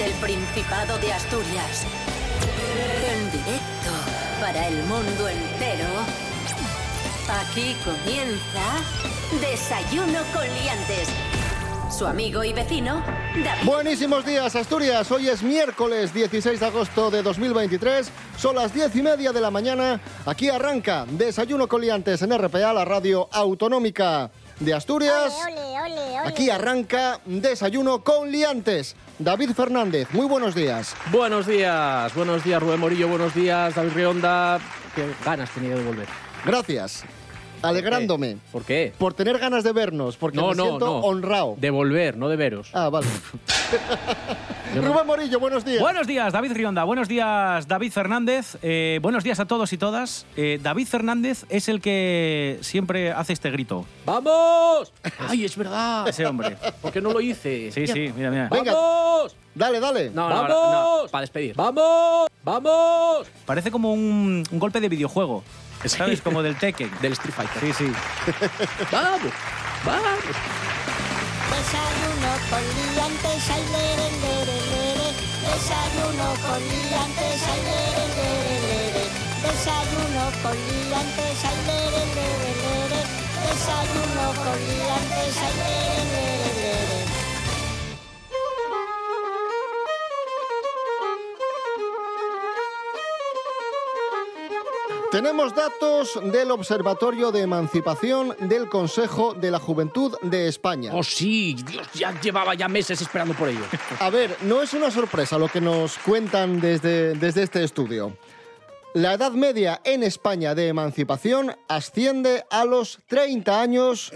desde el Principado de Asturias. En directo para el mundo entero. Aquí comienza Desayuno con Liantes. Su amigo y vecino, David. Buenísimos días, Asturias. Hoy es miércoles 16 de agosto de 2023. Son las 10 y media de la mañana. Aquí arranca Desayuno con Liantes en RPA, la radio autonómica de Asturias. Ole, ole, ole, ole. Aquí arranca Desayuno con Liantes. David Fernández, muy buenos días. Buenos días, buenos días Rubén Morillo, buenos días David Rionda. Qué ganas tenía de volver. Gracias. Alegrándome. ¿Por qué? Por tener ganas de vernos, porque No, me no, siento no. honrado. De volver, no de veros. Ah, vale. Rubén Morillo, buenos días. Buenos días, David Rionda. Buenos días, David Fernández. Eh, buenos días a todos y todas. Eh, David Fernández es el que siempre hace este grito. ¡Vamos! ¡Ay, es verdad! Ese hombre. ¿Por qué no lo hice? Sí, sí, mira, mira. Venga. ¡Vamos! Dale, dale. No, no, ¡Vamos! no, no, para despedir. ¡Vamos! ¡Vamos! Parece como un, un golpe de videojuego. ¿Sabes? Como del Tekken. Del Street Fighter. Sí, sí. ¡Vamos! ¡Vamos! Desayuno con liantes, ay, lere, lere, lere. Desayuno con liantes, ay, lere, lere, lere. Desayuno con liantes, ay, lere, lere, lere. Desayuno con liantes, ay, lere, lere, lere. Tenemos datos del Observatorio de Emancipación del Consejo de la Juventud de España. ¡Oh, sí! Dios, ya llevaba ya meses esperando por ello. A ver, no es una sorpresa lo que nos cuentan desde, desde este estudio. La edad media en España de emancipación asciende a los 30 años.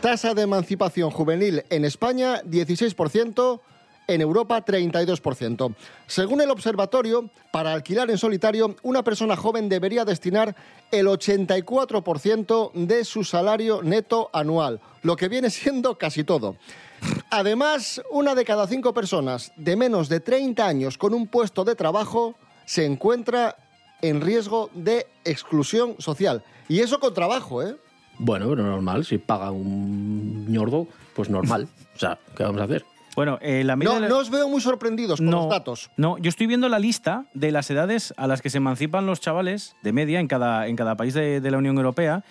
Tasa de emancipación juvenil en España 16%, en Europa 32%. Según el observatorio, para alquilar en solitario, una persona joven debería destinar el 84% de su salario neto anual, lo que viene siendo casi todo. Además, una de cada cinco personas de menos de 30 años con un puesto de trabajo se encuentra en riesgo de exclusión social. Y eso con trabajo, ¿eh? Bueno, pero normal. Si paga un ñordo, pues normal. O sea, ¿qué vamos a hacer? Bueno, eh, la media No, de la- no os veo muy sorprendidos con los datos. No, yo estoy viendo la lista de las edades a las que se emancipan los chavales de media en cada, en cada país de, de la Unión Europea.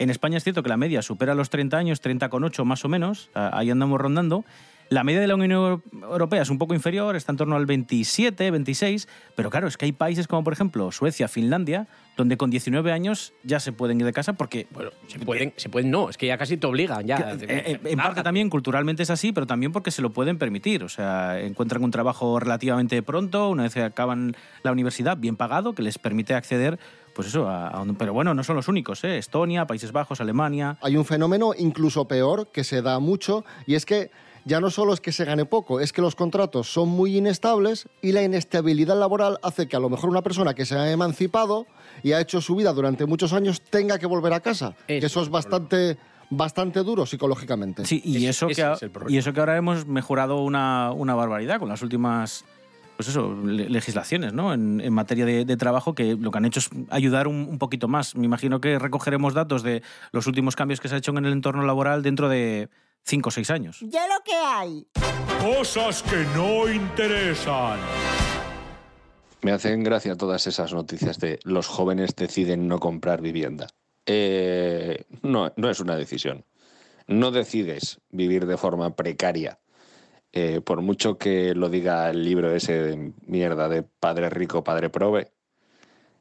En España es cierto que la media supera los 30 años, 30,8 más o menos, ahí andamos rondando. La media de la Unión Euro- Europea es un poco inferior, está en torno al 27, 26, pero claro, es que hay países como por ejemplo Suecia, Finlandia, donde con 19 años ya se pueden ir de casa porque Bueno, se pueden, se pueden no, es que ya casi te obligan. Ya, que, eh, eh, en parte también culturalmente es así, pero también porque se lo pueden permitir. O sea, encuentran un trabajo relativamente pronto, una vez que acaban la universidad, bien pagado, que les permite acceder, pues eso, a, a un- Pero bueno, no son los únicos, ¿eh? Estonia, Países Bajos, Alemania. Hay un fenómeno incluso peor que se da mucho y es que ya no solo es que se gane poco, es que los contratos son muy inestables y la inestabilidad laboral hace que a lo mejor una persona que se ha emancipado y ha hecho su vida durante muchos años tenga que volver a casa. Eso Que eso es bastante, bastante duro psicológicamente. Sí, y eso, ese que, es y eso que ahora hemos mejorado una, una barbaridad con las últimas pues eso, le- legislaciones ¿no? en, en materia de, de trabajo que lo que han hecho es ayudar un, un poquito más. Me imagino que recogeremos datos de los últimos cambios que se han hecho en el entorno laboral dentro de cinco o seis años. Ya lo que hay. Cosas que no interesan. Me hacen gracia todas esas noticias de los jóvenes deciden no comprar vivienda. Eh, no, no es una decisión. No decides vivir de forma precaria. Eh, por mucho que lo diga el libro ese de mierda de padre rico, padre prove,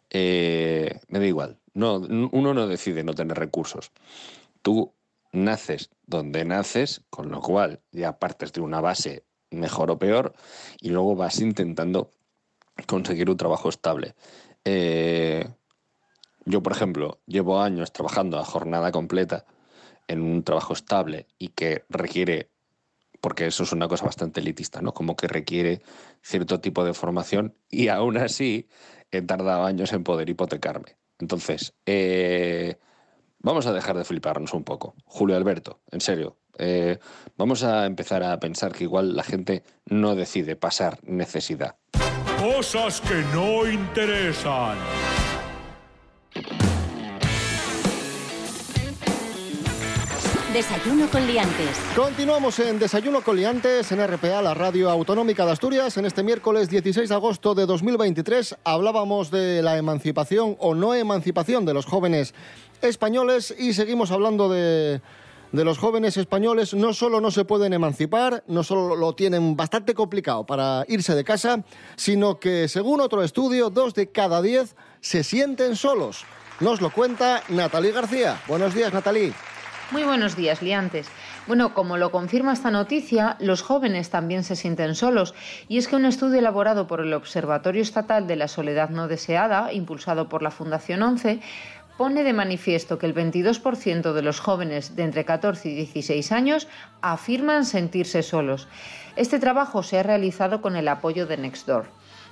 eh, me da igual. No, uno no decide no tener recursos. Tú naces donde naces, con lo cual ya partes de una base mejor o peor, y luego vas intentando conseguir un trabajo estable. Eh, yo, por ejemplo, llevo años trabajando a jornada completa en un trabajo estable y que requiere, porque eso es una cosa bastante elitista, ¿no? Como que requiere cierto tipo de formación y aún así he tardado años en poder hipotecarme. Entonces, eh, vamos a dejar de fliparnos un poco. Julio Alberto, en serio, eh, vamos a empezar a pensar que igual la gente no decide pasar necesidad. Cosas que no interesan. Desayuno con liantes. Continuamos en Desayuno Coliantes en RPA, la radio autonómica de Asturias. En este miércoles 16 de agosto de 2023 hablábamos de la emancipación o no emancipación de los jóvenes españoles y seguimos hablando de, los jóvenes españoles. No solo no se pueden emancipar, no solo lo tienen bastante complicado para irse de casa, sino que según otro estudio, dos de cada diez se sienten solos. Nos lo cuenta Natalie García. Buenos días, Natalie. Muy buenos días, liantes. Bueno, como lo confirma esta noticia, los jóvenes también se sienten solos. Y es que un estudio elaborado por el Observatorio Estatal de la Soledad No Deseada, impulsado por la Fundación 11, pone de manifiesto que el 22% de los jóvenes de entre 14 y 16 años afirman sentirse solos. Este trabajo se ha realizado con el apoyo de Nextdoor.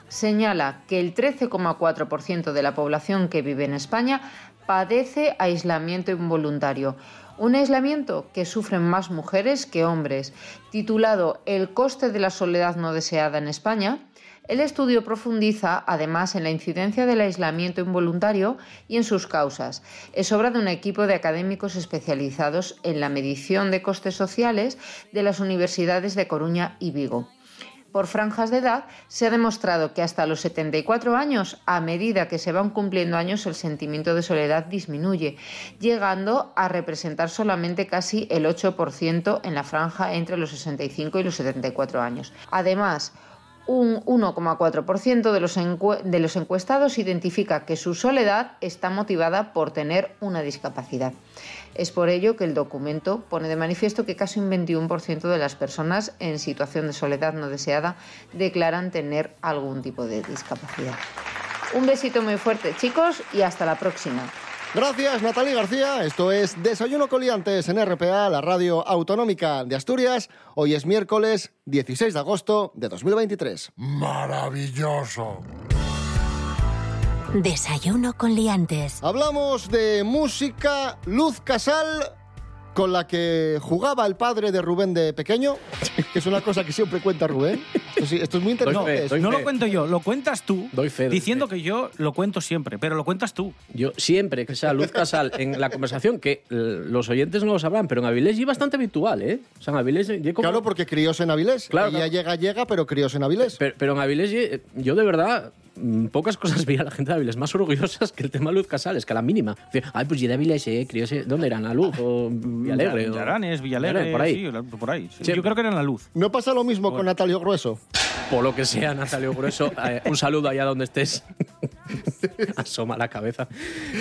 Señala que el 13,4% de la población que vive en España padece aislamiento involuntario. Un aislamiento que sufren más mujeres que hombres. Titulado El coste de la soledad no deseada en España, el estudio profundiza además en la incidencia del aislamiento involuntario y en sus causas. Es obra de un equipo de académicos especializados en la medición de costes sociales de las universidades de Coruña y Vigo. Por franjas de edad se ha demostrado que hasta los 74 años, a medida que se van cumpliendo años, el sentimiento de soledad disminuye, llegando a representar solamente casi el 8% en la franja entre los 65 y los 74 años. Además, un 1,4% de los, de los encuestados identifica que su soledad está motivada por tener una discapacidad. Es por ello que el documento pone de manifiesto que casi un 21% de las personas en situación de soledad no deseada declaran tener algún tipo de discapacidad. Un besito muy fuerte chicos y hasta la próxima. Gracias, Natalie García. Esto es Desayuno Coliantes en RPA, la radio autonómica de Asturias. Hoy es miércoles 16 de agosto de 2023. Maravilloso. Desayuno con liantes. Hablamos de música Luz Casal, con la que jugaba el padre de Rubén de pequeño, que es una cosa que siempre cuenta Rubén. Esto, sí, esto es muy interesante. fe, doy No fe. lo cuento yo, lo cuentas tú. Doy fe, doy Diciendo fe. que yo lo cuento siempre, pero lo cuentas tú. Yo siempre que sea Luz Casal en la conversación, que eh, los oyentes no lo sabrán, pero en Avilés es bastante habitual, ¿eh? O sea, en Avilés yo como- Claro, porque crióse en Avilés. Claro, Ella claro. llega, llega, pero crióse en Avilés. Pero, pero en Avilés eh, yo de verdad mm, pocas cosas veía a la gente de Avilés más orgullosas que el tema Luz Casal, es que a la mínima. Ay, pues yo de Avilés, eh, crióse- ¿dónde eran? ¿A Luz o Villalegre? o- Villaranes, Villalegre, por ahí. sí, la- por ahí. sí. Sí. Yo creo que era en la luz. ¿No pasa lo mismo con Natalio Grueso? Por lo que sea, Natalio Grueso, eh, un saludo allá donde estés. Asoma la cabeza.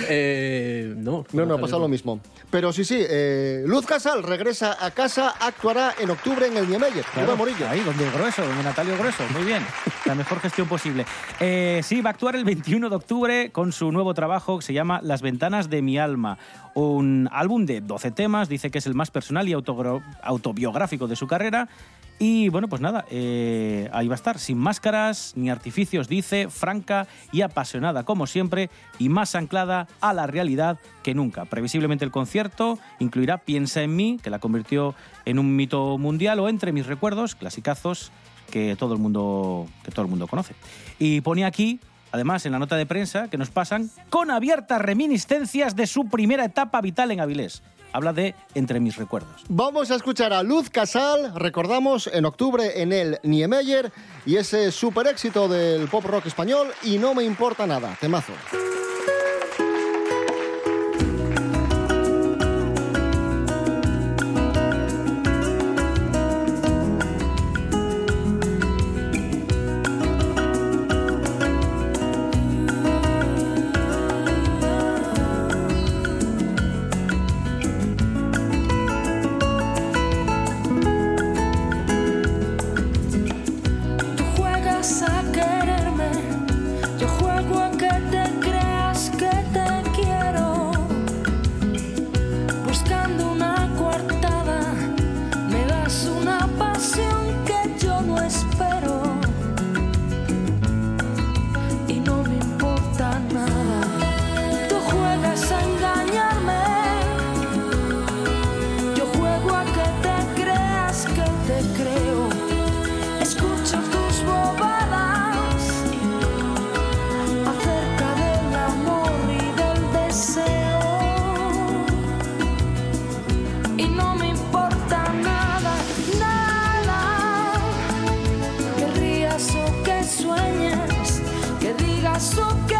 Eh, no, No, no, Natalio pasa lo mismo. Pero sí, sí, eh, Luz Casal regresa a casa, actuará en octubre en el Niemeyer. Claro, Rubén Morillo. Ahí, donde grueso, donde Natalio Grueso. Muy bien. La mejor gestión posible. Eh, sí, va a actuar el 21 de octubre con su nuevo trabajo que se llama Las ventanas de mi alma. Un álbum de 12 temas, dice que es el más personal y autobiográfico de su carrera. Y bueno, pues nada, eh, ahí va a estar, sin máscaras ni artificios, dice, franca y apasionada como siempre y más anclada a la realidad que nunca. Previsiblemente el concierto incluirá Piensa en mí, que la convirtió en un mito mundial, o Entre mis recuerdos, clasicazos que todo el mundo, que todo el mundo conoce. Y pone aquí, además, en la nota de prensa que nos pasan, con abiertas reminiscencias de su primera etapa vital en Avilés. Habla de Entre mis recuerdos. Vamos a escuchar a Luz Casal, recordamos, en octubre en el Niemeyer y ese super éxito del pop rock español y no me importa nada, temazo. açúcar.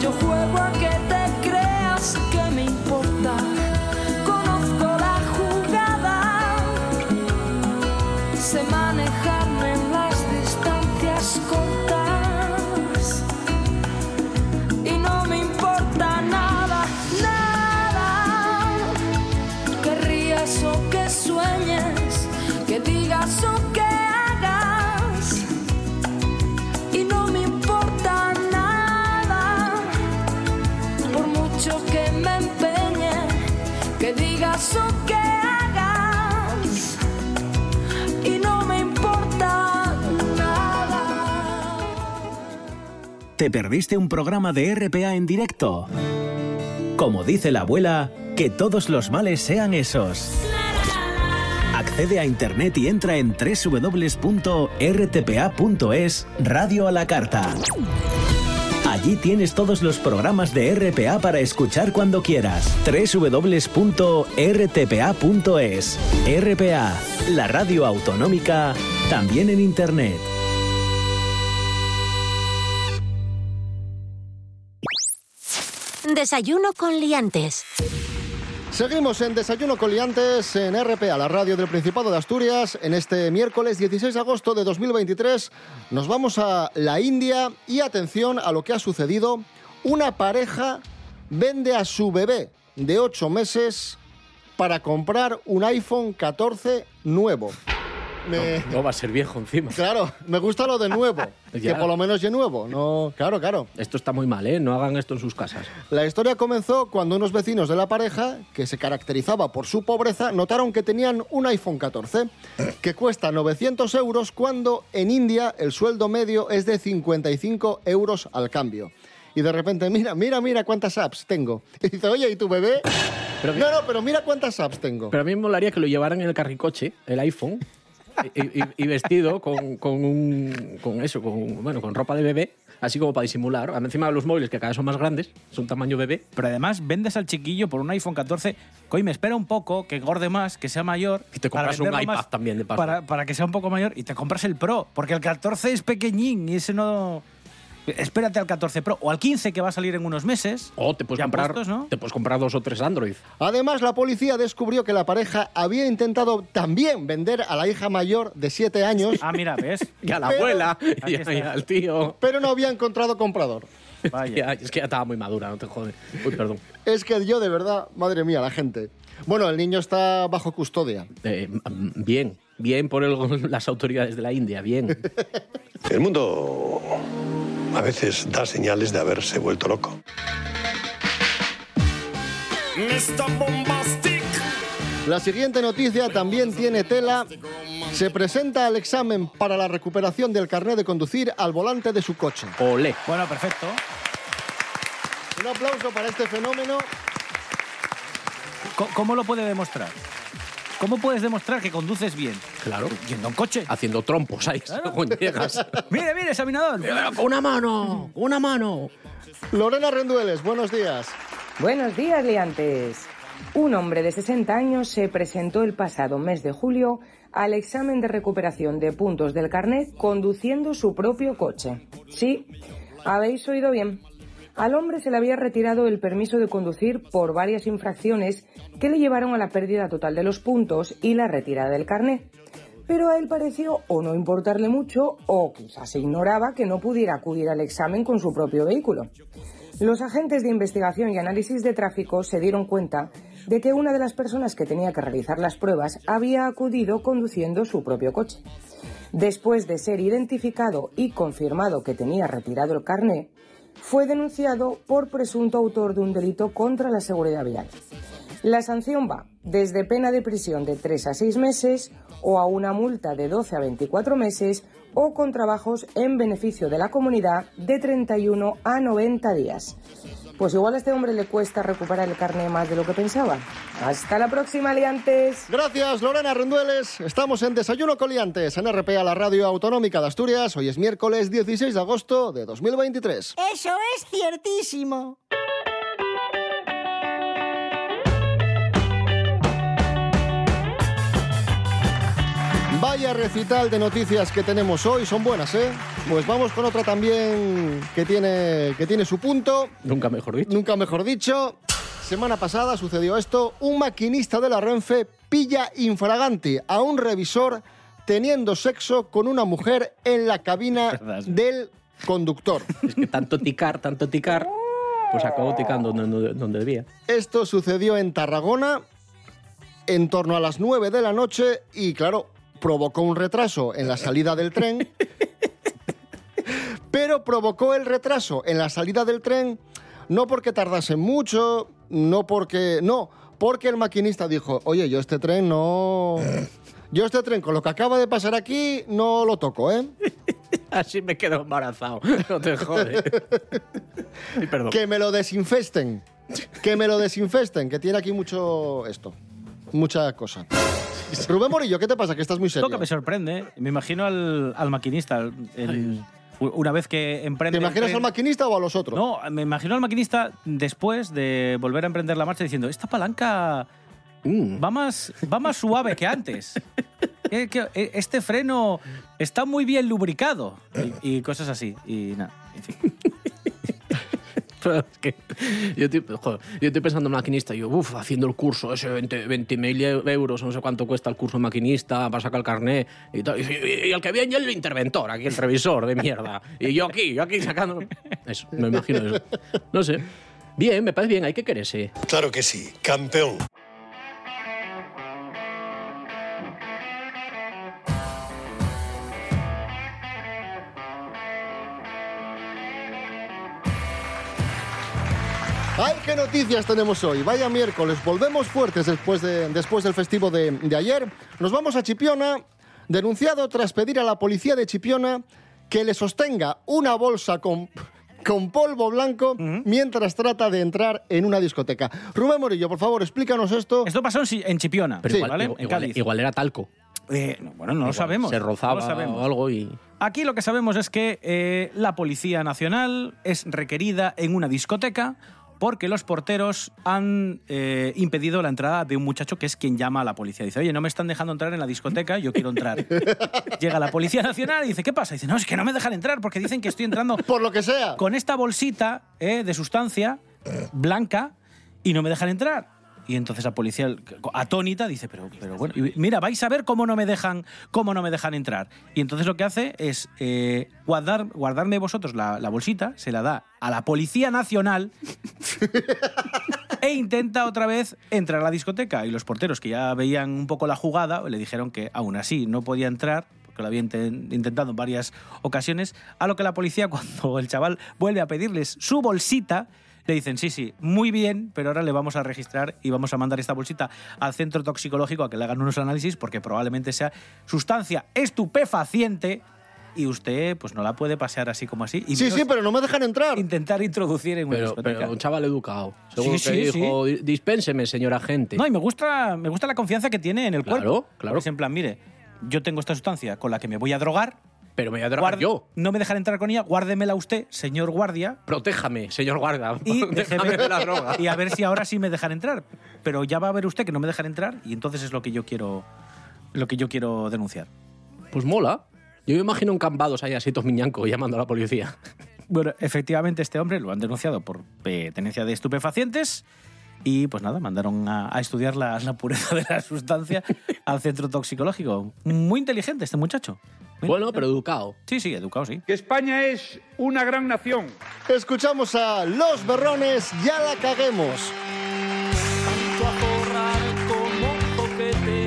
Yo juego a que te creas que me importa. Conozco la jugada, sé manejarme en las distancias cortas. Y no me importa nada, nada. Que rías o que sueñes, que digas o que ¿Te perdiste un programa de RPA en directo? Como dice la abuela, que todos los males sean esos. Accede a internet y entra en www.rtpa.es Radio a la Carta. Allí tienes todos los programas de RPA para escuchar cuando quieras. www.rtpa.es. RPA, la radio autonómica, también en internet. Desayuno con liantes. Seguimos en Desayuno Coliantes en RPA, la radio del Principado de Asturias. En este miércoles 16 de agosto de 2023 nos vamos a la India y atención a lo que ha sucedido. Una pareja vende a su bebé de 8 meses para comprar un iPhone 14 nuevo. Me- No va a ser viejo encima. Claro, me gusta lo de nuevo, que por lo menos es nuevo. No, claro, claro. Esto está muy mal, ¿eh? No hagan esto en sus casas. La historia comenzó cuando unos vecinos de la pareja, que se caracterizaba por su pobreza, notaron que tenían un iPhone 14, que cuesta 900 euros cuando en India el sueldo medio es de 55 euros al cambio. Y de repente, mira, mira, mira cuántas apps tengo. Y dice, oye, ¿y tu bebé? Pero- no, no, pero mira cuántas apps tengo. Pero a mí me molaría que lo llevaran en el carricoche, el iPhone, y, y- y vestido con, con un, con eso, con, bueno, con ropa de bebé, así como para disimular. Encima de los móviles, que cada vez son más grandes, son tamaño bebé. Pero además vendes al chiquillo por un iPhone 14. Coy, me espera un poco, que engorde más, que sea mayor. Y te compras un venderlo iPad también, de paso. Para, para que sea un poco mayor y te compras el Pro. Porque el 14 es pequeñín y ese no. Espérate al 14 Pro o al 15 que va a salir en unos meses. O te puedes, comprar, puestos, ¿no? te puedes comprar dos o tres Android. Además, la policía descubrió que la pareja había intentado también vender a la hija mayor de 7 años, Ah, mira, ¿ves? Y a la Pero- abuela, y, y al tío. pero no había encontrado comprador. Vaya. Es que ya estaba muy madura, no te jode. Uy, perdón. Es que yo de verdad, madre mía, la gente. Bueno, el niño está bajo custodia. Eh, bien, bien por el- las autoridades de la India, bien. El mundo a veces da señales de haberse vuelto loco. La siguiente noticia también tiene tela. Se presenta al examen para la recuperación del carnet de conducir al volante de su coche. Olé. Bueno, perfecto. Un aplauso para este fenómeno. ¿Cómo lo puede demostrar? ¿Cómo puedes demostrar que conduces bien? Claro. Yendo en coche. Haciendo trompos ahí, según llegas. Mire, mire, examinador. Con una mano, con una mano. Lorena Rendueles, buenos días. Buenos días, liantes. Un hombre de 60 años se presentó el pasado mes de julio al examen de recuperación de puntos del carnet conduciendo su propio coche. Sí, habéis oído bien. Al hombre se le había retirado el permiso de conducir por varias infracciones que le llevaron a la pérdida total de los puntos y la retirada del carnet. Pero a él pareció o no importarle mucho o quizás se ignoraba que no pudiera acudir al examen con su propio vehículo. Los agentes de investigación y análisis de tráfico se dieron cuenta de que una de las personas que tenía que realizar las pruebas había acudido conduciendo su propio coche. Después de ser identificado y confirmado que tenía retirado el carné, fue denunciado por presunto autor de un delito contra la seguridad vial. La sanción va desde pena de prisión de 3 a 6 meses o a una multa de 12 a 24 meses o con trabajos en beneficio de la comunidad de 31 a 90 días. Pues igual a este hombre le cuesta recuperar el carné más de lo que pensaba. Hasta la próxima, liantes. Gracias, Lorena Rendueles. Estamos en Desayuno Coliantes en RPA, la radio autonómica de Asturias. Hoy es miércoles 16 de agosto de 2023. Eso es ciertísimo. Vaya recital de noticias que tenemos hoy, son buenas, ¿eh? Pues vamos con otra también que tiene, que tiene su punto. Nunca mejor dicho. Nunca mejor dicho. Semana pasada sucedió esto. Un maquinista de la Renfe pilla infraganti a un revisor teniendo sexo con una mujer en la cabina Verdad, del conductor. Es que tanto ticar, tanto ticar, pues acabó ticando donde, donde debía. Esto sucedió en Tarragona en torno a las 9 de la noche y, claro, provocó un retraso en la salida del tren. Pero provocó el retraso en la salida del tren no porque tardase mucho, no porque... No, porque el maquinista dijo, oye, yo este tren no... Yo este tren, con lo que acaba de pasar aquí, no lo toco, ¿eh? Así me quedo embarazado. No te jodes. Perdón. Que me lo desinfesten. Que me lo desinfesten, que tiene aquí mucho esto. Mucha cosa. Rubén Morillo, ¿qué te pasa? Que estás muy serio. Lo que me sorprende, me imagino al, al maquinista. el- el- una vez que emprende. ¿Te imaginas al maquinista o a los otros? No, me imagino al maquinista después de volver a emprender la marcha diciendo: Esta palanca Mm. va más, va más suave que antes. Eh, eh, Este freno está muy bien lubricado. Y, y cosas así. Y nada, en fin. Es que yo, estoy, joder, yo estoy pensando en maquinista y yo, uff, haciendo el curso, ese 20 20.000 euros, no sé cuánto cuesta el curso de maquinista para sacar el carnet y tal. Y, y- y el que viene el interventor, aquí el revisor de mierda. Y yo aquí, yo aquí sacando. Eso, me imagino eso. No sé. Bien, me parece bien, hay que quererse. Claro que sí, campeón. ¡Ay, qué noticias tenemos hoy! Vaya miércoles, volvemos fuertes después, de, después del festivo de, de ayer. Nos vamos a Chipiona, denunciado tras pedir a la policía de Chipiona que le sostenga una bolsa con, con polvo blanco mientras trata de entrar en una discoteca. Rubén Morillo, por favor, explícanos esto. Esto pasó en, Chipiona, Pero Sí. igual, ¿vale? igual- en Cádiz. igual era talco. Eh, no, bueno, no lo sabemos. Se rozaba sabemos. o algo y. Aquí lo que sabemos es que eh, la Policía Nacional es requerida en una discoteca porque los porteros han eh, impedido la entrada de un muchacho que es quien llama a la policía. Dice, oye, no me están dejando entrar en la discoteca, yo quiero entrar. Llega la Policía Nacional y dice, ¿qué pasa? Dice, no, es que no me dejan entrar porque dicen que estoy entrando Por lo que sea. con esta bolsita eh, de sustancia blanca y no me dejan entrar. Y entonces la policía, atónita, dice, pero, pero bueno, mira, vais a ver cómo no me dejan, cómo no me dejan entrar. Y entonces lo que hace es eh, guardar, guardarme vosotros la, la bolsita, se la da a la Policía Nacional e intenta otra vez entrar a la discoteca. Y los porteros, que ya veían un poco la jugada, le dijeron que aún así no podía entrar, porque lo había inten- intentado en varias ocasiones, a lo que la policía, cuando el chaval vuelve a pedirles su bolsita, le dicen, sí, sí, muy bien, pero ahora le vamos a registrar y vamos a mandar esta bolsita al centro toxicológico a que le hagan unos análisis porque probablemente sea sustancia estupefaciente y usted pues no la puede pasear así como así. Y Sí, sí, pero no me dejan entrar. intentar introducir en una Pero, discoteca. pero un chaval educado. Seguro Sí, que sí, dijo, dispénseme, señor agente. No, y me gusta, me gusta la confianza que tiene en el Claro, cuerpo. claro. Porque es en plan, mire, yo tengo esta sustancia con la que me voy a drogar. Pero me voy a guard- yo. No me dejan entrar con ella, guárdemela usted, señor guardia. Protéjame, señor guarda. Y, Déjame de la droga. y a ver si ahora sí me dejan entrar. Pero ya va a ver usted que no me dejan entrar y entonces es lo que yo quiero, lo que yo quiero denunciar. Pues mola. Yo me imagino un cambados ahí así, miñanco, llamando a la policía. Bueno, efectivamente este hombre lo han denunciado por eh, tenencia de estupefacientes y pues nada, mandaron a, a estudiar la, la pureza de la sustancia al centro toxicológico. Muy inteligente este muchacho. Bueno, pero eh. educado. Sí, sí, educado, sí. Que España es una gran nación. Escuchamos a Los Berrones, ya la caguemos. Tanto a borrar como un toquete.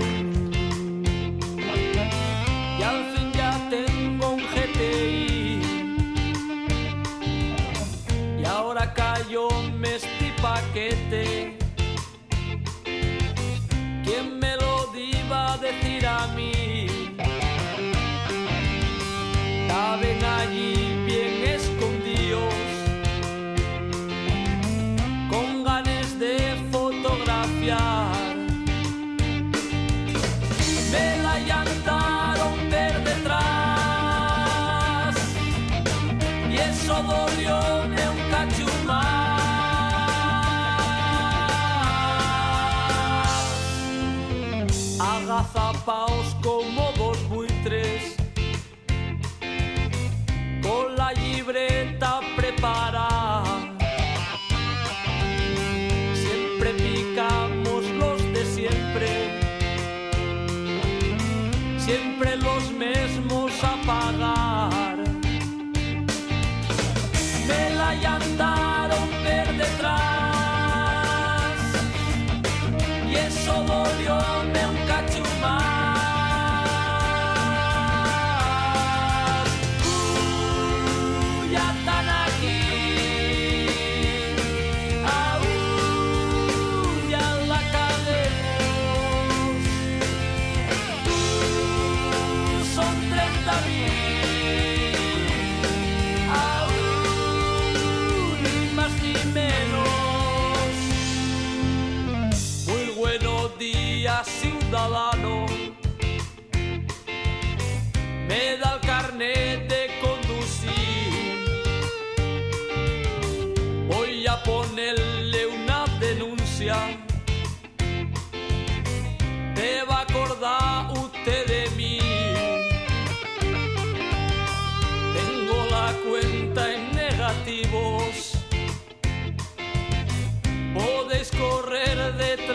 Y al fin ya tengo un GTI. Y ahora cayó este paquete. spot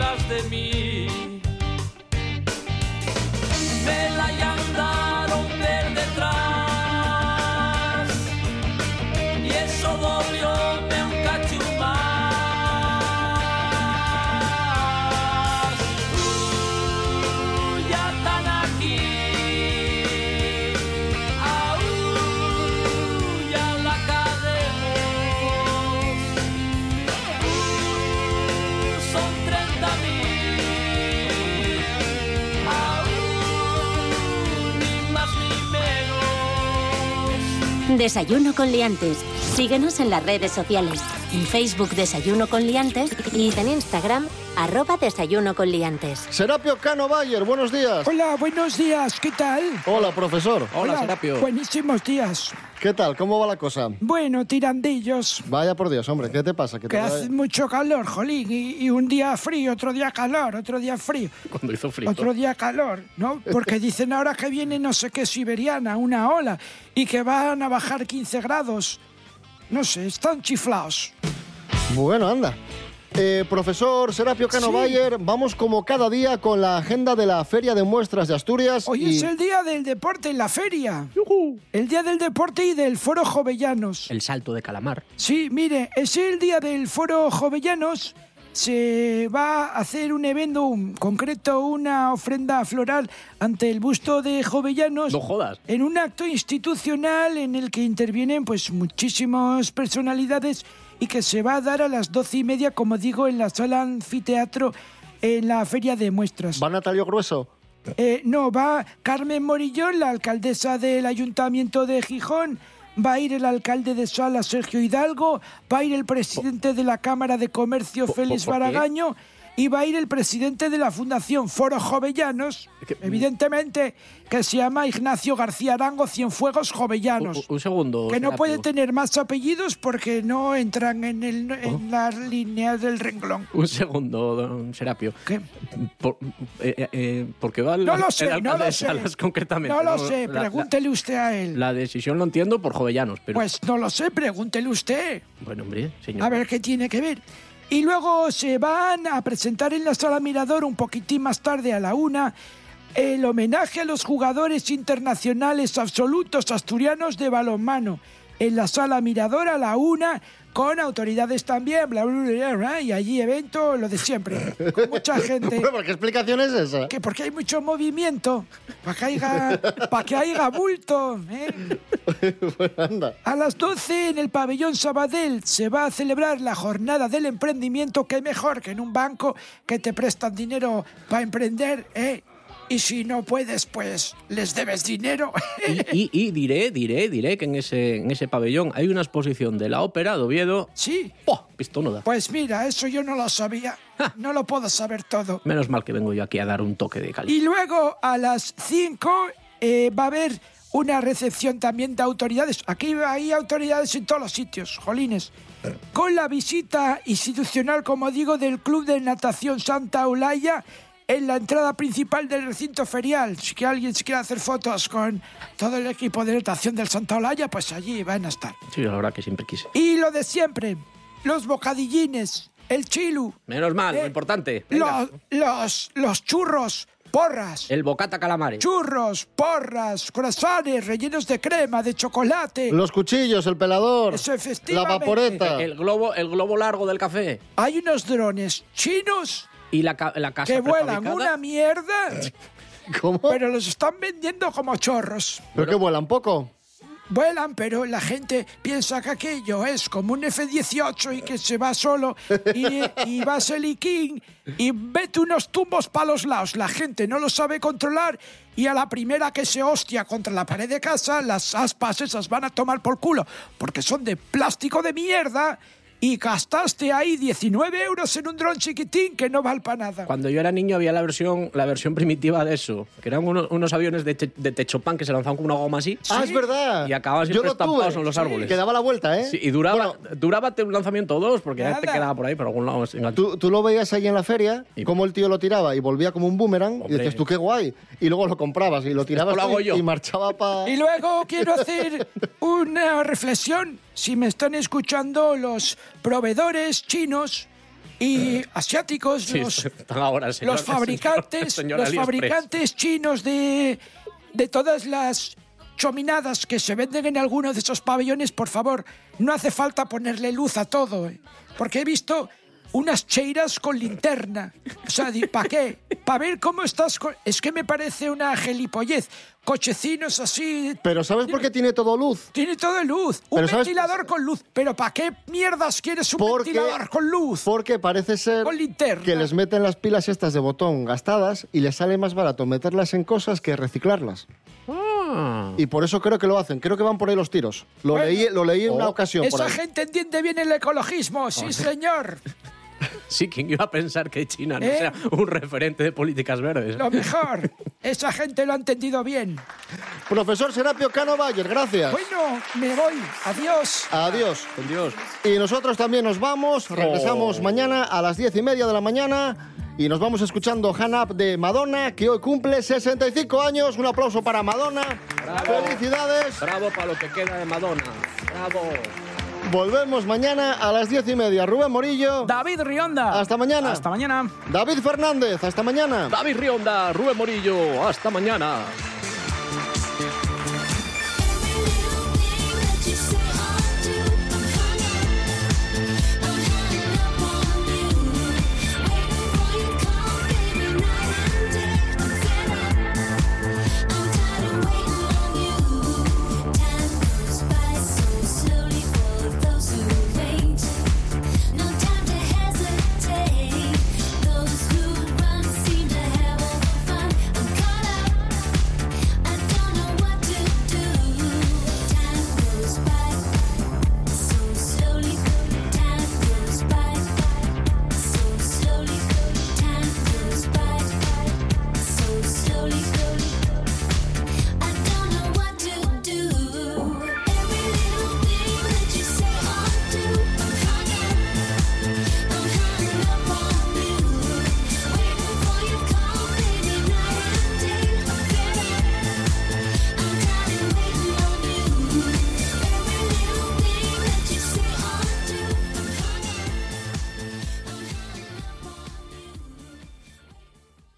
detrás de mí. Desayuno con liantes. Síguenos en las redes sociales. En Facebook Desayuno con liantes y en Instagram arroba Desayuno con liantes. Serapio Cano Bayer, buenos días. Hola, buenos días, ¿qué tal? Hola, profesor. Buenísimos días. ¿Qué tal? ¿Cómo va la cosa? Bueno, tirandillos. Vaya por Dios, hombre, ¿qué te pasa? ¿Que Que te va- hace mucho calor, jolín, y, y un día frío, otro día calor, otro día frío, Cuando hizo frío. otro día calor, ¿no? Porque dicen ahora que viene no sé qué siberiana, una ola, y que van a bajar 15 grados. No sé, están chiflados. Bueno, anda. Eh, profesor Serapio Cano Sí. Bayer, vamos como cada día con la agenda de la Feria de Muestras de Asturias. Hoy y- es el día del deporte en la feria. El día del deporte y del foro Jovellanos. El salto de calamar. Sí, mire, es el día del foro Jovellanos. Se va a hacer un evento, un concreto, una ofrenda floral ante el busto de Jovellanos. No jodas. En un acto institucional en el que intervienen pues muchísimas personalidades y que se va a dar a las doce y media, como digo, en la sala anfiteatro en la feria de muestras. ¿Va Natalio Grueso? Eh, no, va Carmen Morillón, la alcaldesa del Ayuntamiento de Gijón. Va a ir el alcalde de Sala, Sergio Hidalgo. Va a ir el presidente de la Cámara de Comercio, ¿Por- Félix qué? Va a ir el presidente de la Fundación Foro Jovellanos, evidentemente, que se llama Ignacio García Arango Cienfuegos Jovellanos. Un, un segundo. que no puede tener más apellidos porque no entran en, el, en las líneas del renglón. Un segundo, don Serapio. ¿Qué? Por, eh, eh, eh, porque va No lo sé, el no alcalde lo de sé. Concretamente. No lo sé, la- pregúntele usted a él. La, decisión lo entiendo por jovellanos, pero. Pues no lo sé, pregúntele usted. bueno, hombre, señor. A ver qué tiene que ver. Y luego se van a presentar en la sala Mirador un poquitín más tarde a la una el homenaje a los jugadores internacionales absolutos asturianos de balonmano. en la sala Mirador a la una, con autoridades también, bla, bla, bla, bla, y allí evento, lo de siempre, con mucha gente. Bueno, ¿Qué explicación es esa? Que porque hay mucho movimiento, para que haya, pa' que haya bulto. ¿eh? Anda. A las 12 en el pabellón Sabadell se va a celebrar la jornada del emprendimiento, que mejor que en un banco que te prestan dinero para emprender, ¿eh? Y si no puedes, pues les debes dinero. Y, y- y diré, diré, diré que en ese, en ese pabellón hay una exposición de la ópera de Oviedo. Sí. ¡Oh! Pistonuda. Pues mira, eso yo no lo sabía. No lo puedo saber todo. Menos mal que vengo yo aquí a dar un toque de calidad. Y luego a las 5 eh, va a haber una recepción también de autoridades. Aquí hay autoridades en todos los sitios, jolines. Con la visita institucional, como digo, del Club de Natación Santa Eulaya en la entrada principal del recinto ferial. Si que alguien se quiere hacer fotos con todo el equipo de natación del Santa Eulaya, pues allí van a estar. Sí, la verdad que siempre quise. Y lo de siempre, los bocadillines, el chilu, Menos mal, lo importante. Venga. los, los, los churros, porras. El bocata calamares. Churros, porras, croissants rellenos de crema, de chocolate. Los cuchillos, el pelador, Eso, la vaporeta. El globo, el globo largo del café. Hay unos drones chinos Y la, la casa que vuelan una mierda, ¿Cómo? pero los están vendiendo como chorros. ¿Pero que vuelan poco? Vuelan, pero la gente piensa que aquello es como un F-18 y que se va solo y, y va Seliquín y vete unos tumbos para los lados. La gente no lo sabe controlar y a la primera que se hostia contra la pared de casa, las aspas esas van a tomar por culo porque son de plástico de mierda y gastaste ahí 19 euros en un dron chiquitín que no vale para nada. Cuando yo era niño había la versión, la versión primitiva de eso, que eran unos, unos aviones de, te- de techo pan que se lanzaban con una goma así. Ah, es verdad. Y acababan Yo siempre estampados en los Sí. árboles. Que daba la vuelta, ¿eh? Sí, y duraba, duraba un lanzamiento o dos, porque ya te Nada. quedaba por ahí, por algún lado. Tú, tú lo veías ahí en la feria, cómo el tío lo tiraba y volvía como un boomerang, y decías tú qué guay. Y luego lo comprabas y lo tirabas lo tú hago y- yo. y marchaba para. Y luego quiero hacer una reflexión. Si me están escuchando los proveedores chinos y asiáticos, Sí, los, están ahora el señor- los fabricantes, señor los fabricantes chinos de, de todas las chominadas que se venden en alguno de esos pabellones, por favor, no hace falta ponerle luz a todo, ¿eh? porque he visto unas cheiras con linterna. O sea, ¿para qué? Para ver cómo estás. con- Es que me parece una gelipollez. Cochecinos así. Pero ¿sabes por qué tiene todo luz? Tiene todo luz. Un Pero ¿sabes- ventilador con luz. ¿Pero para qué mierdas quieres un Porque- ventilador con luz? Porque parece ser Con linterna. que les meten las pilas estas de botón gastadas y les sale más barato meterlas en cosas que reciclarlas. Ah. Y por eso creo que lo hacen. Creo que van por ahí los tiros. Lo Bueno. leí, lo leí en una Oh. ocasión por Esa ahí. gente entiende bien el ecologismo, sí, señor. Sí, ¿quién iba a pensar que China no ¿Eh? sea un referente de políticas verdes? Lo mejor. Esa gente lo ha entendido bien. Profesor Serapio Cano Bayer, gracias. Bueno, me voy. Adiós. Adiós. Con Dios. Y nosotros también nos vamos. Regresamos Oh. mañana a las diez y media de la mañana. Y nos vamos escuchando Han Up de Madonna, que hoy cumple 65 años. Un aplauso para Madonna. Felicidades. Bravo para lo que queda de Madonna. Bravo. Volvemos mañana a las diez y media. Rubén Morillo. David Rionda. Hasta mañana. Hasta mañana. David Fernández. Hasta mañana. David Rionda, Rubén Morillo. Hasta mañana.